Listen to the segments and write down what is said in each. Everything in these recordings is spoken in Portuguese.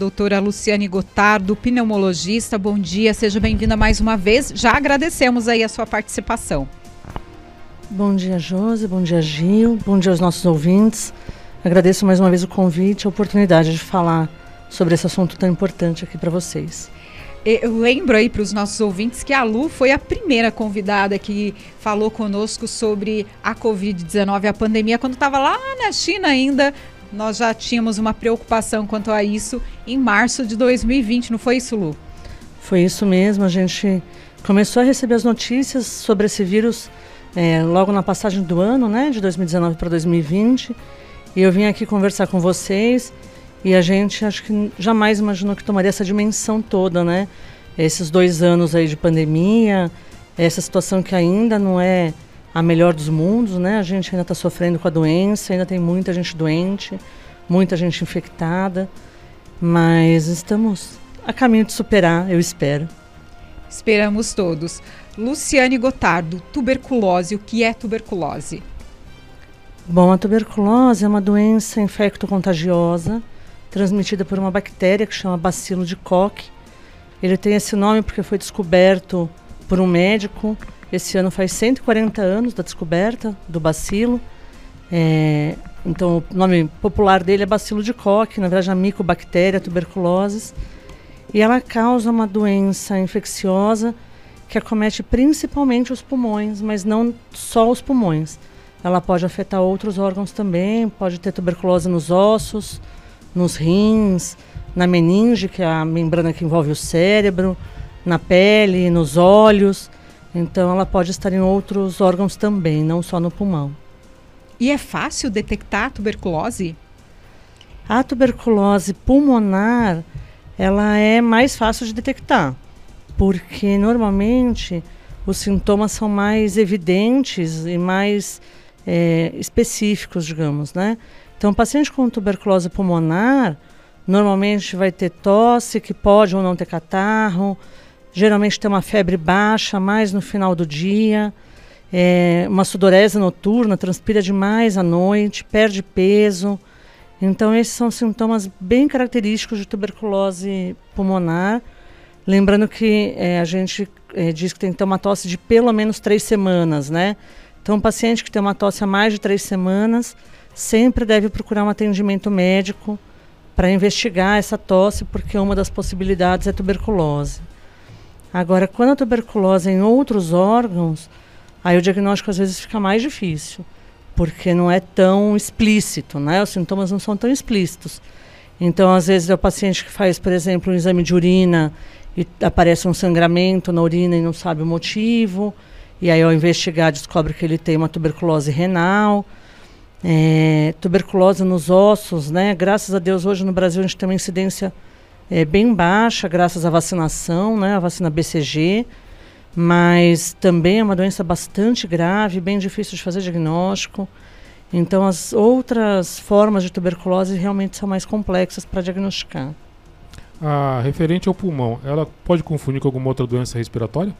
doutora Luciane Gotardo, pneumologista. Bom dia, seja bem-vinda mais uma vez. Já agradecemos aí a sua participação. Bom dia, Josi, bom dia, Gil, bom dia aos nossos ouvintes. Agradeço mais uma vez o convite, a oportunidade de falar sobre esse assunto tão importante aqui para vocês. Eu lembro aí para os nossos ouvintes que a Lu foi a primeira convidada que falou conosco sobre a Covid-19, a pandemia, quando estava lá na China ainda. Nós já tínhamos uma preocupação quanto a isso em março de 2020, não foi isso, Lu? Foi isso mesmo. A gente começou a receber as notícias sobre esse vírus é, logo na passagem do ano, né, de 2019 para 2020. E eu vim aqui conversar com vocês e a gente acho que jamais imaginou que tomaria essa dimensão toda, né? Esses dois anos aí de pandemia, essa situação que ainda não é a melhor dos mundos, né? A gente ainda está sofrendo com a doença, ainda tem muita gente doente, muita gente infectada, mas estamos a caminho de superar, eu espero. Esperamos todos. Luciane Gotardo, tuberculose, o que é tuberculose? Bom, a tuberculose é uma doença infecto-contagiosa transmitida por uma bactéria que chama bacilo de Koch. Ele tem esse nome porque foi descoberto por um médico. Esse ano faz 140 anos da descoberta do bacilo. É, então, o nome popular dele é bacilo de Koch, na verdade, a micobactéria tuberculose. E ela causa uma doença infecciosa que acomete principalmente os pulmões, mas não só os pulmões. Ela pode afetar outros órgãos também, pode ter tuberculose nos ossos, nos rins, na meninge, que é a membrana que envolve o cérebro, na pele, nos olhos. Então ela pode estar em outros órgãos também, não só no pulmão. E é fácil detectar a tuberculose? A tuberculose pulmonar, ela é mais fácil de detectar, porque normalmente os sintomas são mais evidentes e mais é, específicos, digamos, né? Então, o paciente com tuberculose pulmonar normalmente vai ter tosse, que pode ou não ter catarro, geralmente tem uma febre baixa, mais no final do dia, é, uma sudorese noturna, transpira demais à noite, perde peso. Então, esses são sintomas bem característicos de tuberculose pulmonar. Lembrando que é, a gente é, diz que tem que ter uma tosse de pelo menos três semanas, né? Então, um paciente que tem uma tosse há mais de três semanas sempre deve procurar um atendimento médico para investigar essa tosse, porque uma das possibilidades é tuberculose. Agora, quando a tuberculose é em outros órgãos, aí o diagnóstico às vezes fica mais difícil, porque não é tão explícito, né? Os sintomas não são tão explícitos. Então, às vezes é o paciente que faz, por exemplo, um exame de urina e aparece um sangramento na urina e não sabe o motivo, e aí ao investigar descobre que ele tem uma tuberculose renal é, tuberculose nos ossos, né? Graças a Deus hoje no Brasil a gente tem uma incidência é, bem baixa, graças à vacinação, né? A vacina BCG, mas também é uma doença bastante grave, bem difícil de fazer diagnóstico. Então as outras formas de tuberculose realmente são mais complexas para diagnosticar. A referente ao pulmão, ela pode confundir com alguma outra doença respiratória?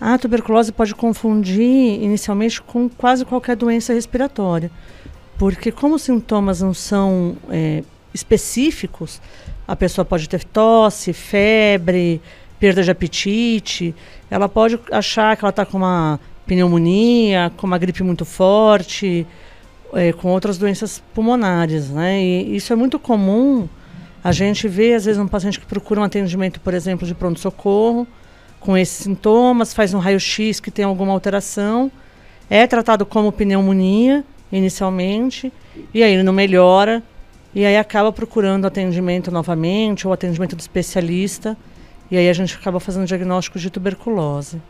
A tuberculose pode confundir inicialmente com quase qualquer doença respiratória, porque como os sintomas não são é, específicos, a pessoa pode ter tosse, febre, perda de apetite, ela pode achar que ela está com uma pneumonia, com uma gripe muito forte, é, com outras doenças pulmonares, né? E isso é muito comum. A gente vê às vezes um paciente que procura um atendimento, por exemplo, de pronto socorro com esses sintomas, faz um raio-x que tem alguma alteração, é tratado como pneumonia inicialmente, e aí ele não melhora, e aí acaba procurando atendimento novamente, ou atendimento do especialista, e aí a gente acaba fazendo diagnóstico de tuberculose.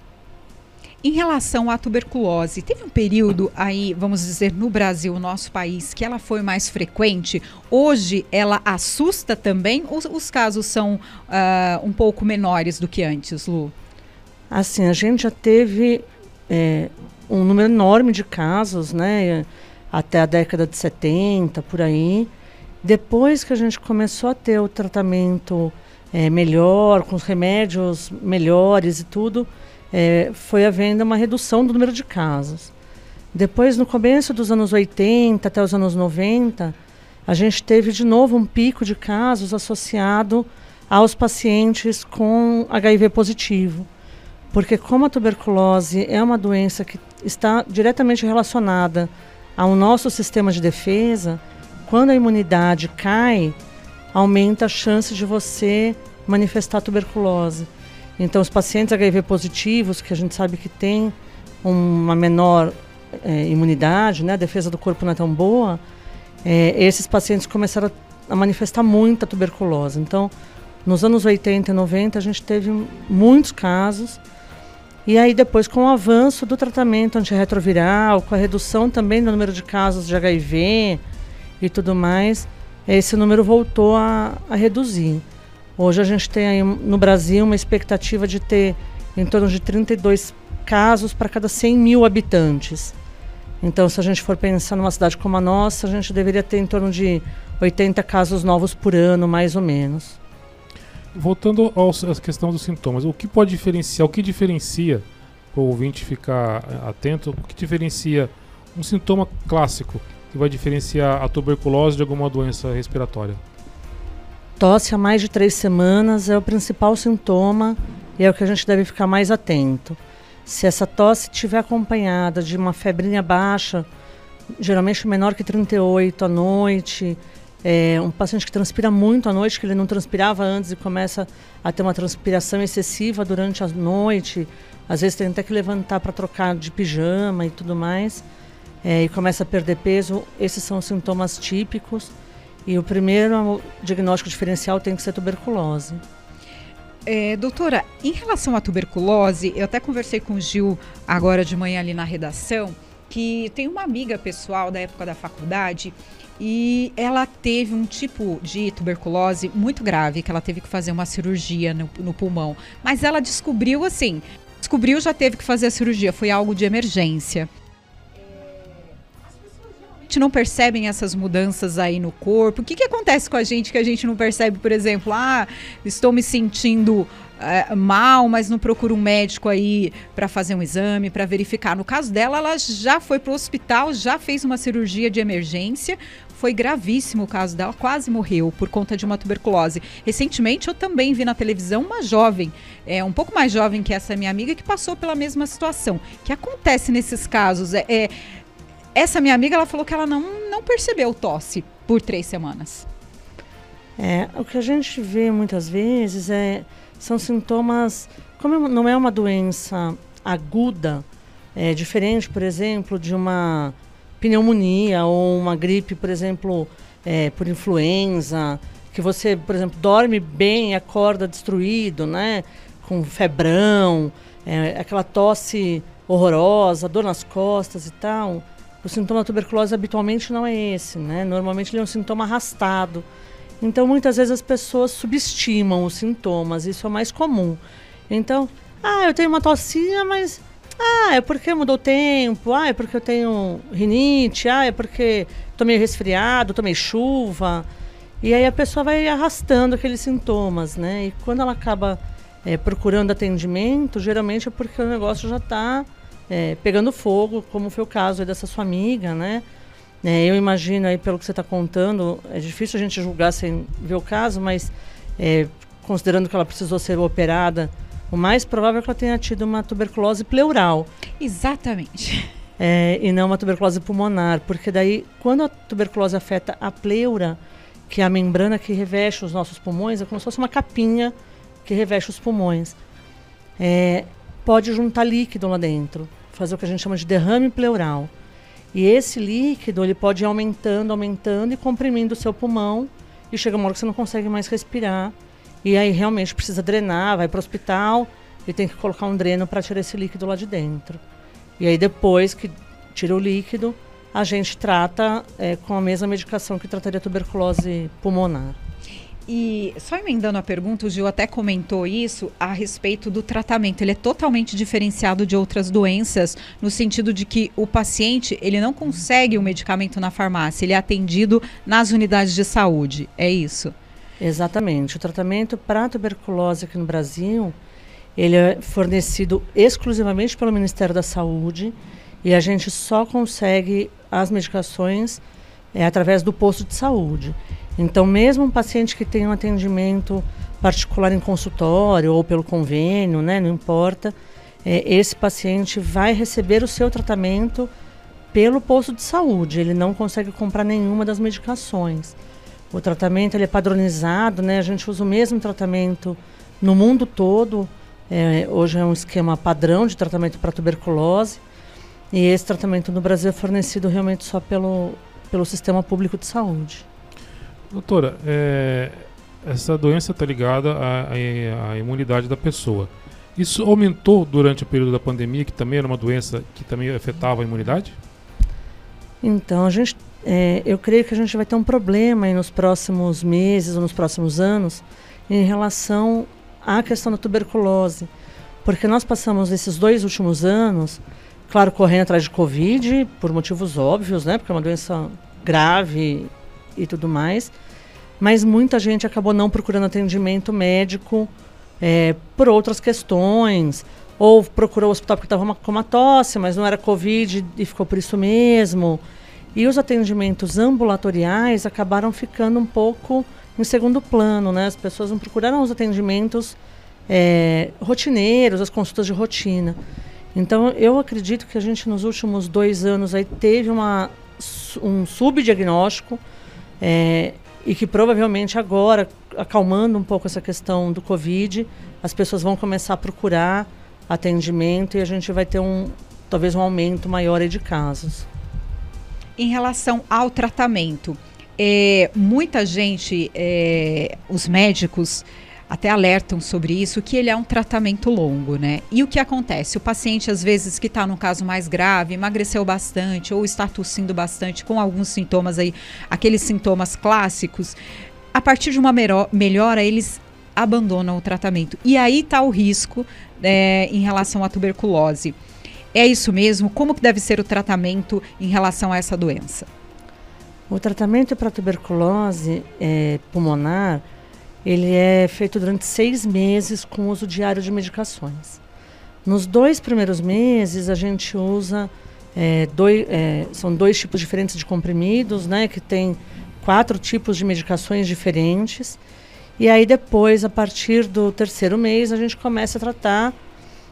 Em relação à tuberculose, teve um período aí, vamos dizer, no Brasil, nosso país, que ela foi mais frequente. Hoje ela assusta também? Os, os casos são uh, um pouco menores do que antes, Lu? Assim, a gente já teve é, um número enorme de casos, né? Até a década de 70, por aí. Depois que a gente começou a ter o tratamento é, melhor, com os remédios melhores e tudo, é, foi havendo uma redução do número de casos. Depois, no começo dos anos 80 até os anos 90, a gente teve de novo um pico de casos associado aos pacientes com HIV positivo. Porque como a tuberculose é uma doença que está diretamente relacionada ao nosso sistema de defesa, quando a imunidade cai, aumenta a chance de você manifestar tuberculose. Então, os pacientes HIV positivos, que a gente sabe que tem uma menor é, imunidade, né, a defesa do corpo não é tão boa, é, esses pacientes começaram a manifestar muita tuberculose. Então, nos anos 80 e 90, a gente teve muitos casos. E aí, depois, com o avanço do tratamento antirretroviral, com a redução também do número de casos de HIV e tudo mais, esse número voltou a, a reduzir. Hoje a gente tem aí no Brasil uma expectativa de ter em torno de 32 casos para cada 100 mil habitantes. Então, se a gente for pensar numa cidade como a nossa, a gente deveria ter em torno de 80 casos novos por ano, mais ou menos. Voltando à questão dos sintomas, o que pode diferenciar, o que diferencia, para o ouvinte ficar atento, o que diferencia um sintoma clássico que vai diferenciar a tuberculose de alguma doença respiratória? Tosse há mais de três semanas é o principal sintoma e é o que a gente deve ficar mais atento. Se essa tosse estiver acompanhada de uma febrinha baixa, geralmente menor que 38 à noite, é, um paciente que transpira muito à noite, que ele não transpirava antes e começa a ter uma transpiração excessiva durante a noite, às vezes tem até que levantar para trocar de pijama e tudo mais, é, e começa a perder peso, esses são sintomas típicos. E o primeiro diagnóstico diferencial tem que ser tuberculose. É, doutora, em relação à tuberculose, eu até conversei com o Gil agora de manhã ali na redação, que tem uma amiga pessoal da época da faculdade e ela teve um tipo de tuberculose muito grave, que ela teve que fazer uma cirurgia no, no pulmão. Mas ela descobriu assim, descobriu já teve que fazer a cirurgia, foi algo de emergência não percebem essas mudanças aí no corpo? O que, que acontece com a gente que a gente não percebe, por exemplo, ah, estou me sentindo é, mal, mas não procuro um médico aí para fazer um exame, para verificar. No caso dela, ela já foi para o hospital, já fez uma cirurgia de emergência. Foi gravíssimo o caso dela, quase morreu por conta de uma tuberculose. Recentemente, eu também vi na televisão uma jovem, é, um pouco mais jovem que essa minha amiga, que passou pela mesma situação. O que acontece nesses casos? é, é essa minha amiga, ela falou que ela não, não percebeu tosse por três semanas. É, o que a gente vê muitas vezes é, são sintomas, como não é uma doença aguda, é diferente, por exemplo, de uma pneumonia ou uma gripe, por exemplo, é, por influenza, que você, por exemplo, dorme bem acorda destruído, né? Com febrão, é, aquela tosse horrorosa, dor nas costas e tal. O sintoma da tuberculose habitualmente não é esse, né? Normalmente ele é um sintoma arrastado. Então, muitas vezes as pessoas subestimam os sintomas, isso é mais comum. Então, ah, eu tenho uma tossinha, mas ah, é porque mudou o tempo, ah, é porque eu tenho rinite, ah, é porque tomei resfriado, tomei chuva. E aí a pessoa vai arrastando aqueles sintomas, né? E quando ela acaba é, procurando atendimento, geralmente é porque o negócio já está é, pegando fogo, como foi o caso dessa sua amiga, né? É, eu imagino aí, pelo que você está contando, é difícil a gente julgar sem ver o caso, mas é, considerando que ela precisou ser operada, o mais provável é que ela tenha tido uma tuberculose pleural. Exatamente. É, e não uma tuberculose pulmonar, porque daí, quando a tuberculose afeta a pleura, que é a membrana que reveste os nossos pulmões, é como se fosse uma capinha que reveste os pulmões. É, pode juntar líquido lá dentro fazer o que a gente chama de derrame pleural. E esse líquido ele pode ir aumentando, aumentando e comprimindo o seu pulmão e chega uma hora que você não consegue mais respirar e aí realmente precisa drenar, vai para o hospital e tem que colocar um dreno para tirar esse líquido lá de dentro. E aí depois que tira o líquido, a gente trata é, com a mesma medicação que trataria tuberculose pulmonar. E só emendando a pergunta, o Gil até comentou isso a respeito do tratamento. Ele é totalmente diferenciado de outras doenças, no sentido de que o paciente ele não consegue o medicamento na farmácia, ele é atendido nas unidades de saúde. É isso? Exatamente. O tratamento para tuberculose aqui no Brasil, ele é fornecido exclusivamente pelo Ministério da Saúde e a gente só consegue as medicações é através do posto de saúde. Então, mesmo um paciente que tem um atendimento particular em consultório ou pelo convênio, né, não importa, é, esse paciente vai receber o seu tratamento pelo posto de saúde. Ele não consegue comprar nenhuma das medicações. O tratamento ele é padronizado, né? A gente usa o mesmo tratamento no mundo todo. É, hoje é um esquema padrão de tratamento para tuberculose. E esse tratamento no Brasil é fornecido realmente só pelo, pelo sistema público de saúde. Doutora, é, essa doença está ligada à, à, imunidade da pessoa. Isso aumentou durante o período da pandemia, que também era uma doença que também afetava a imunidade? Então, a gente, é, eu creio que a gente vai ter um problema nos próximos meses ou nos próximos anos em relação à questão da tuberculose. Porque nós passamos esses dois últimos anos, claro, correndo atrás de Covid, por motivos óbvios, né? Porque é uma doença grave e tudo mais. Mas muita gente acabou não procurando atendimento médico é, por outras questões, ou procurou o hospital porque estava com uma tosse, mas não era Covid e ficou por isso mesmo. E os atendimentos ambulatoriais acabaram ficando um pouco em segundo plano, né? As pessoas não procuraram os atendimentos é, rotineiros, as consultas de rotina. Então, eu acredito que a gente nos últimos dois anos aí teve uma, um subdiagnóstico é, e que provavelmente agora, acalmando um pouco essa questão do Covid, as pessoas vão começar a procurar atendimento e a gente vai ter um talvez um aumento maior de casos. Em relação ao tratamento, é, muita gente, é, os médicos até alertam sobre isso, que ele é um tratamento longo, né? E o que acontece? O paciente, às vezes, que está num caso mais grave, emagreceu bastante ou está tossindo bastante com alguns sintomas aí, aqueles sintomas clássicos, a partir de uma melhora, eles abandonam o tratamento. E aí está o risco é, em relação à tuberculose. É isso mesmo? Como que deve ser o tratamento em relação a essa doença? O tratamento para tuberculose é, pulmonar ele é feito durante seis meses com uso diário de medicações. Nos dois primeiros meses, a gente usa é, dois, é, são dois tipos diferentes de comprimidos, né, que tem quatro tipos de medicações diferentes. E aí depois, a partir do terceiro mês, a gente começa a tratar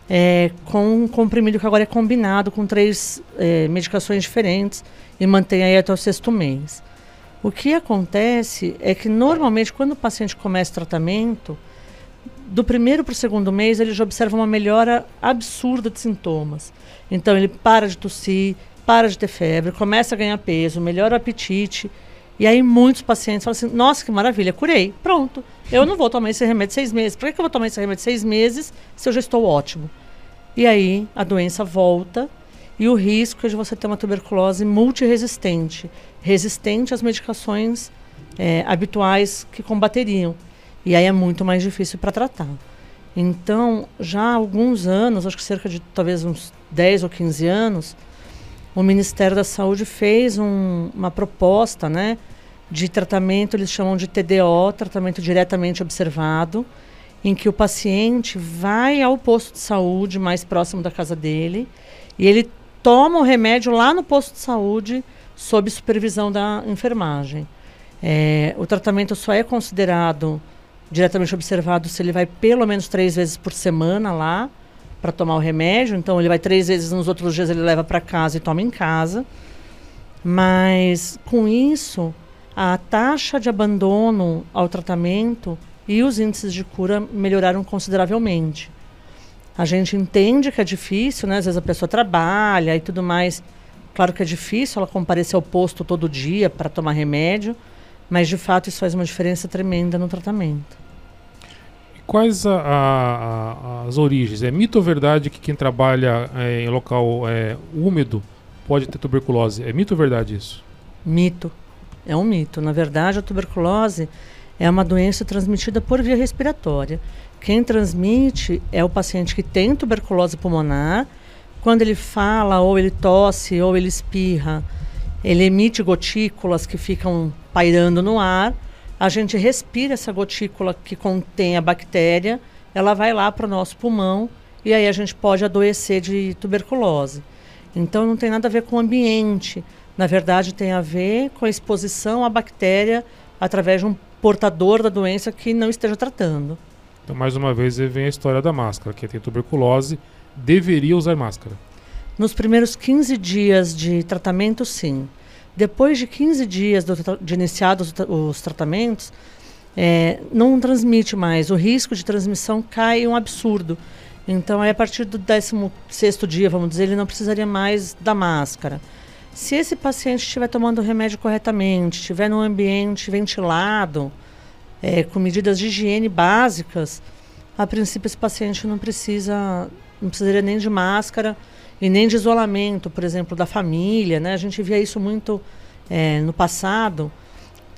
é, com um comprimido que agora é combinado com três é, medicações diferentes e mantém aí até o sexto mês. O que acontece é que normalmente quando o paciente começa o tratamento, do primeiro para o segundo mês ele já observa uma melhora absurda de sintomas. Então ele para de tossir, para de ter febre, começa a ganhar peso, melhora o apetite. E aí muitos pacientes falam assim, nossa, que maravilha, curei, pronto. Eu não vou tomar esse remédio seis meses. Por que eu vou tomar esse remédio seis meses se eu já estou ótimo? E aí a doença volta e o risco é de você ter uma tuberculose multiresistente, resistente às medicações é, habituais que combateriam. E aí é muito mais difícil para tratar. Então, já há alguns anos, acho que cerca de talvez uns 10 ou 15 anos, o Ministério da Saúde fez um, uma proposta né, de tratamento, eles chamam de TDO, tratamento diretamente observado, em que o paciente vai ao posto de saúde mais próximo da casa dele e ele toma o remédio lá no posto de saúde sob supervisão da enfermagem. É, o tratamento só é considerado diretamente observado se ele vai pelo menos três vezes por semana lá para tomar o remédio. Então ele vai três vezes, nos outros dias ele leva para casa e toma em casa. Mas com isso, a taxa de abandono ao tratamento e os índices de cura melhoraram consideravelmente. A gente entende que é difícil, né? Às vezes a pessoa trabalha e tudo mais. Claro que é difícil ela comparecer ao posto todo dia para tomar remédio, mas de fato isso faz uma diferença tremenda no tratamento. E quais a, a, as origens? É mito ou verdade que quem trabalha é, em local é, úmido pode ter tuberculose? É mito ou verdade isso? Mito. É um mito. Na verdade, a tuberculose é uma doença transmitida por via respiratória. Quem transmite é o paciente que tem tuberculose pulmonar. Quando ele fala, ou ele tosse, ou ele espirra, ele emite gotículas que ficam pairando no ar. A gente respira essa gotícula que contém a bactéria, ela vai lá para o nosso pulmão e aí a gente pode adoecer de tuberculose. Então não tem nada a ver com o ambiente, Na verdade, tem a ver com a exposição à bactéria através de um portador da doença que não esteja tratando. Então, mais uma vez, vem a história da máscara. Quem tem tuberculose deveria usar máscara. Nos primeiros 15 dias de tratamento, sim. Depois de 15 dias do, de iniciados os tratamentos, é, não transmite mais. O risco de transmissão cai um absurdo. Então, aí, a partir do 16 dia, vamos dizer, ele não precisaria mais da máscara. Se esse paciente estiver tomando o remédio corretamente, estiver num ambiente ventilado, é, com medidas de higiene básicas, a princípio esse paciente não precisa, não precisaria nem de máscara e nem de isolamento, por exemplo, da família. Né? A gente via isso muito é, no passado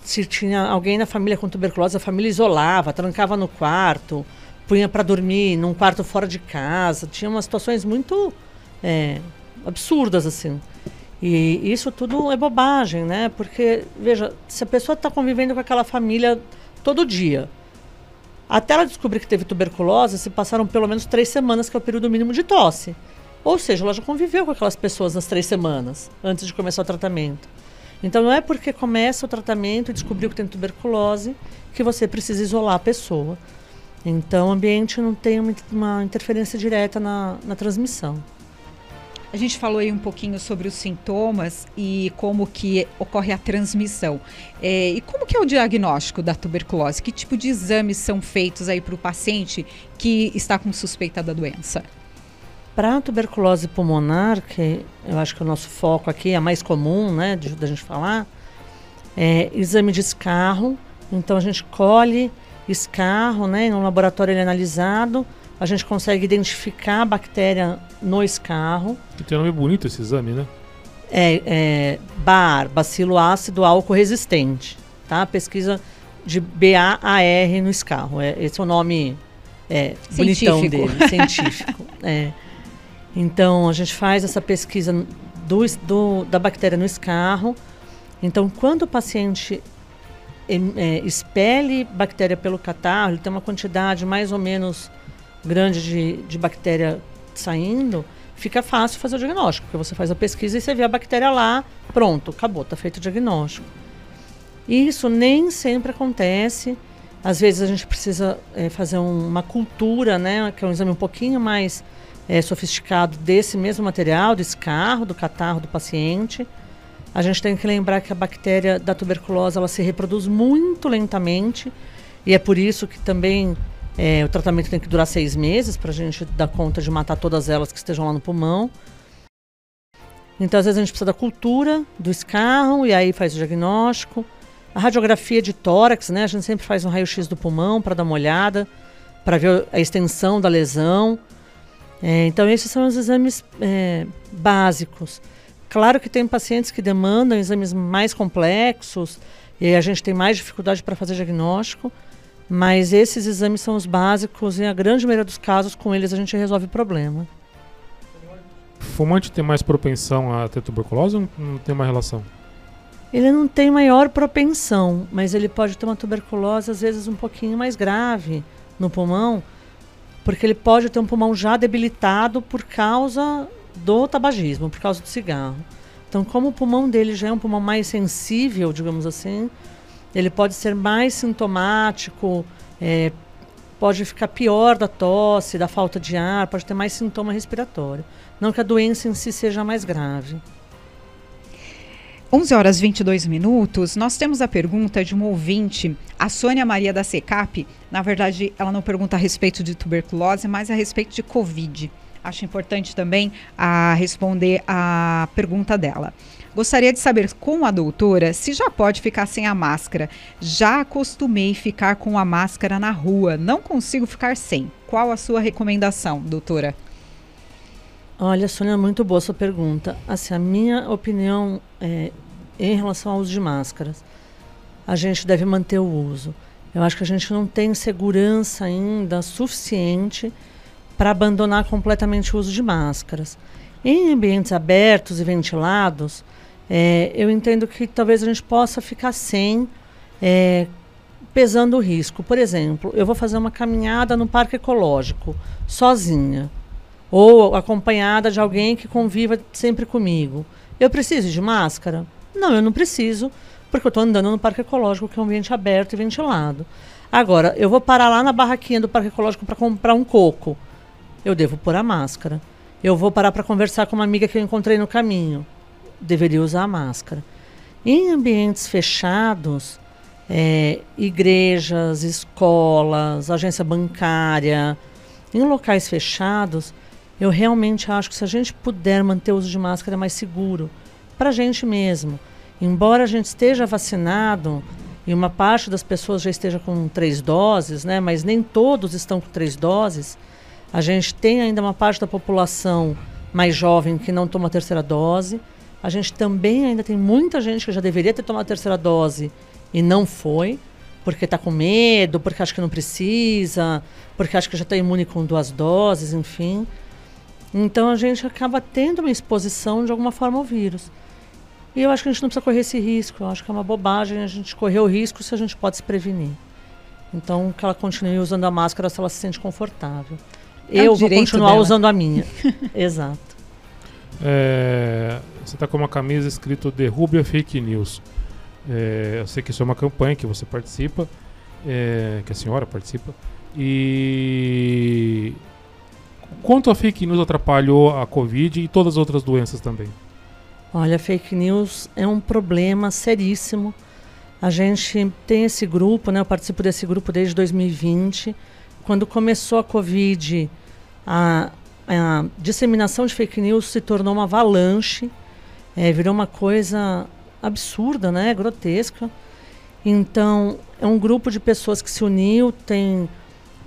se tinha alguém na família com tuberculose, a família isolava, trancava no quarto, punha para dormir num quarto fora de casa. Tinha umas situações muito é, absurdas, assim. E isso tudo é bobagem, né? Porque, veja, se a pessoa está convivendo com aquela família todo dia, até ela descobrir que teve tuberculose, se passaram pelo menos três semanas, que é o período mínimo de tosse. Ou seja, ela já conviveu com aquelas pessoas nas três semanas, antes de começar o tratamento. Então não é porque começa o tratamento e descobriu que tem tuberculose que você precisa isolar a pessoa. Então o ambiente não tem uma, interferência direta na, na transmissão. A gente falou aí um pouquinho sobre os sintomas e como que ocorre a transmissão. É, e como que é o diagnóstico da tuberculose? Que tipo de exames são feitos aí para o paciente que está com suspeita da doença? Para a tuberculose pulmonar, que eu acho que é o nosso foco aqui, é mais comum, né, de, da gente falar, é exame de escarro. Então a gente colhe escarro, né, no laboratório ele é analisado, a gente consegue identificar a bactéria no escarro. E tem um nome bonito esse exame, né? É, é BAR, bacilo ácido álcool resistente, tá? Pesquisa de BAAR no escarro. É, esse é o nome é, bonitão dele, científico. É. Então, a gente faz essa pesquisa do, do, da bactéria no escarro. Então, quando o paciente é, expele bactéria pelo catarro, ele tem uma quantidade mais ou menos grande de, de bactéria saindo, fica fácil fazer o diagnóstico, porque você faz a pesquisa e você vê a bactéria lá, pronto, acabou, está feito o diagnóstico. Isso nem sempre acontece. Às vezes a gente precisa é, fazer um, uma cultura, né, que é um exame um pouquinho mais é, sofisticado desse mesmo material, do escarro, do catarro do paciente. A gente tem que lembrar que a bactéria da tuberculose ela se reproduz muito lentamente e é por isso que também é, o tratamento tem que durar seis meses para a gente dar conta de matar todas elas que estejam lá no pulmão. Então, às vezes, a gente precisa da cultura do escarro e aí faz o diagnóstico. A radiografia de tórax, né? A gente sempre faz um raio-x do pulmão para dar uma olhada, para ver a extensão da lesão. É, então, esses são os exames é, básicos. Claro que tem pacientes que demandam exames mais complexos e a gente tem mais dificuldade para fazer diagnóstico, mas esses exames são os básicos e, a grande maioria dos casos, com eles a gente resolve o problema. Fumante tem mais propensão a ter tuberculose ou não tem uma relação? Ele não tem maior propensão, mas ele pode ter uma tuberculose às vezes um pouquinho mais grave no pulmão, porque ele pode ter um pulmão já debilitado por causa do tabagismo, por causa do cigarro. Então, como o pulmão dele já é um pulmão mais sensível, digamos assim, ele pode ser mais sintomático, é, pode ficar pior da tosse, da falta de ar, pode ter mais sintoma respiratório. Não que a doença em si seja mais grave. 11 horas 22 minutos, nós temos a pergunta de uma ouvinte, a Sônia Maria da Secap. Na verdade, ela não pergunta a respeito de tuberculose, mas a respeito de Covid. Acho importante também a responder a pergunta dela. Gostaria de saber com a doutora se já pode ficar sem a máscara. Já acostumei ficar com a máscara na rua, não consigo ficar sem. Qual a sua recomendação, doutora? Olha, Sônia, muito boa sua pergunta. Assim, a minha opinião é, em relação ao uso de máscaras, a gente deve manter o uso. Eu acho que a gente não tem segurança ainda suficiente para abandonar completamente o uso de máscaras. Em ambientes abertos e ventilados, é, eu entendo que talvez a gente possa ficar sem, é, pesando o risco. Por exemplo, eu vou fazer uma caminhada no parque ecológico, sozinha ou acompanhada de alguém que conviva sempre comigo. Eu preciso de máscara? Não, eu não preciso, porque eu estou andando no parque ecológico, que é um ambiente aberto e ventilado. Agora, eu vou parar lá na barraquinha do parque ecológico para comprar um coco. Eu devo pôr a máscara. Eu vou parar para conversar com uma amiga que eu encontrei no caminho. Deveria usar máscara. Em ambientes fechados, é, igrejas, escolas, agência bancária, em locais fechados, eu realmente acho que se a gente puder manter o uso de máscara é mais seguro para a gente mesmo. Embora a gente esteja vacinado e uma parte das pessoas já esteja com três doses, né, mas nem todos estão com três doses, a gente tem ainda uma parte da população mais jovem que não toma a terceira dose. A gente também ainda tem muita gente que já deveria ter tomado a terceira dose e não foi, porque está com medo, porque acha que não precisa, porque acha que já está imune com duas doses, enfim. Então a gente acaba tendo uma exposição de alguma forma ao vírus. E eu acho que a gente não precisa correr esse risco. Eu acho que é uma bobagem a gente correr o risco se a gente pode se prevenir. Então que ela continue usando a máscara se ela se sente confortável. É eu vou continuar dela. usando a minha. Exato. É, você está com uma camisa escrito Derrube a Fake News. É, eu sei que isso é uma campanha que você participa, é, que a senhora participa. E quanto a fake news atrapalhou a Covid e todas as outras doenças também? Olha, fake news é um problema seríssimo. A gente tem esse grupo, né? Eu participo desse grupo desde 2020. Quando começou a Covid, a, a disseminação de fake news se tornou uma avalanche, é, virou uma coisa absurda, né? Grotesca. Então, é um grupo de pessoas que se uniu, tem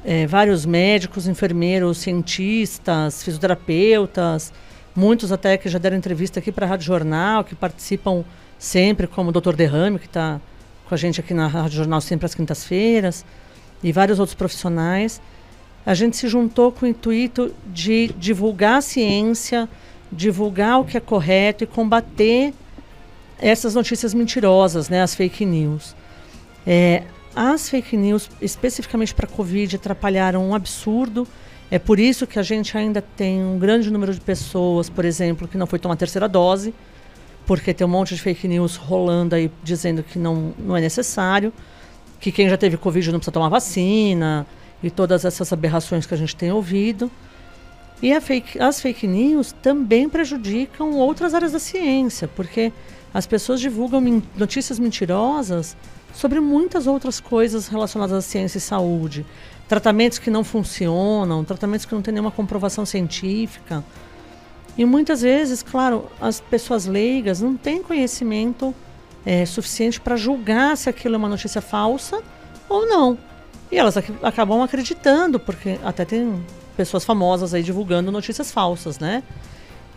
é, vários médicos, enfermeiros, cientistas, fisioterapeutas, muitos até que já deram entrevista aqui para a Rádio Jornal, que participam sempre, como o Dr. Derrame, que está com a gente aqui na Rádio Jornal sempre às quintas-feiras, e vários outros profissionais. A gente se juntou com o intuito de divulgar a ciência, divulgar o que é correto e combater essas notícias mentirosas, né, as fake news. É, as fake news, especificamente para a Covid, atrapalharam um absurdo. É por isso que a gente ainda tem um grande número de pessoas, por exemplo, que não foi tomar a terceira dose, porque tem um monte de fake news rolando aí dizendo que não, não é necessário, que quem já teve Covid não precisa tomar vacina, e todas essas aberrações que a gente tem ouvido. E fake, as fake news também prejudicam outras áreas da ciência, porque as pessoas divulgam notícias mentirosas sobre muitas outras coisas relacionadas à ciência e saúde. Tratamentos que não funcionam, tratamentos que não têm nenhuma comprovação científica. E muitas vezes, claro, as pessoas leigas não têm conhecimento é, suficiente para julgar se aquilo é uma notícia falsa ou não. E elas ac acabam acreditando, porque até tem pessoas famosas aí divulgando notícias falsas, né?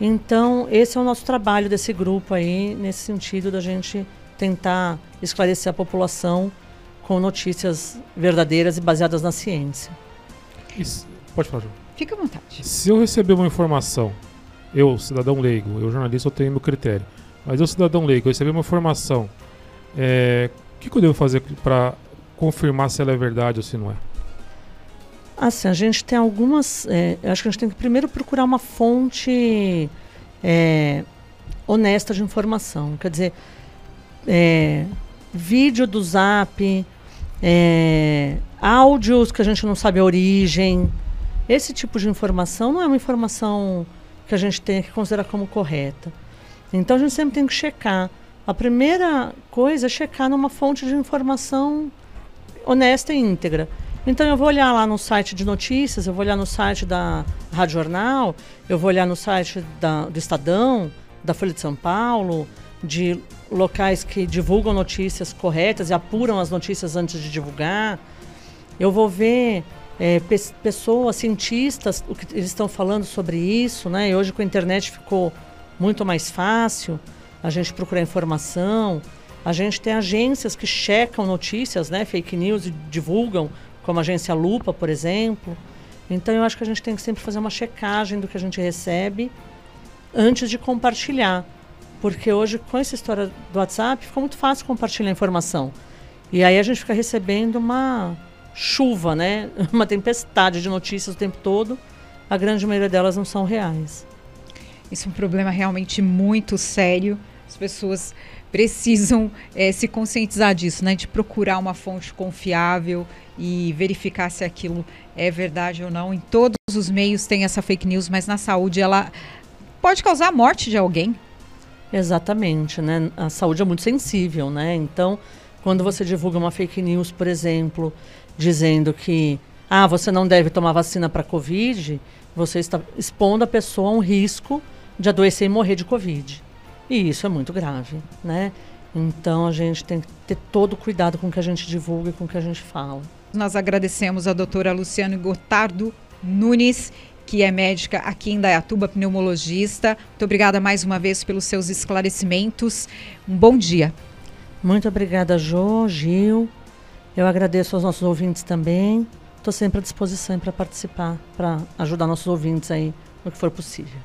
Então, esse é o nosso trabalho desse grupo aí, nesse sentido da gente tentar esclarecer a população com notícias verdadeiras e baseadas na ciência. Isso. Pode falar, João. Fica à vontade. Se eu receber uma informação, eu, cidadão leigo, eu, jornalista, eu tenho meu critério, mas eu, cidadão leigo, eu receber uma informação, é, o que, que eu devo fazer para confirmar se ela é verdade ou se não é? Assim, a gente tem algumas. É, acho que a gente tem que primeiro procurar uma fonte é, honesta de informação. Quer dizer, é, vídeo do zap, é, áudios que a gente não sabe a origem. Esse tipo de informação não é uma informação que a gente tem que considerar como correta. Então a gente sempre tem que checar. A primeira coisa é checar numa fonte de informação honesta e íntegra. Então eu vou olhar lá no site de notícias, eu vou olhar no site da Rádio Jornal, eu vou olhar no site da, do Estadão, da Folha de São Paulo, de locais que divulgam notícias corretas e apuram as notícias antes de divulgar. Eu vou ver é, pe pessoas, cientistas, o que eles estão falando sobre isso, né? E hoje com a internet ficou muito mais fácil a gente procurar informação. A gente tem agências que checam notícias, né? Fake news e divulgam, como a agência Lupa, por exemplo. Então eu acho que a gente tem que sempre fazer uma checagem do que a gente recebe antes de compartilhar. Porque hoje, com essa história do WhatsApp, fica muito fácil compartilhar informação. E aí a gente fica recebendo uma chuva, né? Uma tempestade de notícias o tempo todo. A grande maioria delas não são reais. Isso é um problema realmente muito sério. As pessoas precisam é, se conscientizar disso, né? De procurar uma fonte confiável e verificar se aquilo é verdade ou não. Em todos os meios tem essa fake news, mas na saúde ela pode causar a morte de alguém. Exatamente, né? A saúde é muito sensível, né? Então, quando você divulga uma fake news, por exemplo, dizendo que ah, você não deve tomar vacina para Covid, você está expondo a pessoa a um risco de adoecer e morrer de Covid. E isso é muito grave, né? Então a gente tem que ter todo o cuidado com o que a gente divulga e com o que a gente fala. Nós agradecemos a doutora Luciane Gotardo Nunes, que é médica aqui em Dayatuba, pneumologista. Muito obrigada mais uma vez pelos seus esclarecimentos. Um bom dia. Muito obrigada, Jo, Gil. Eu agradeço aos nossos ouvintes também. Estou sempre à disposição para participar, para ajudar nossos ouvintes aí no que for possível.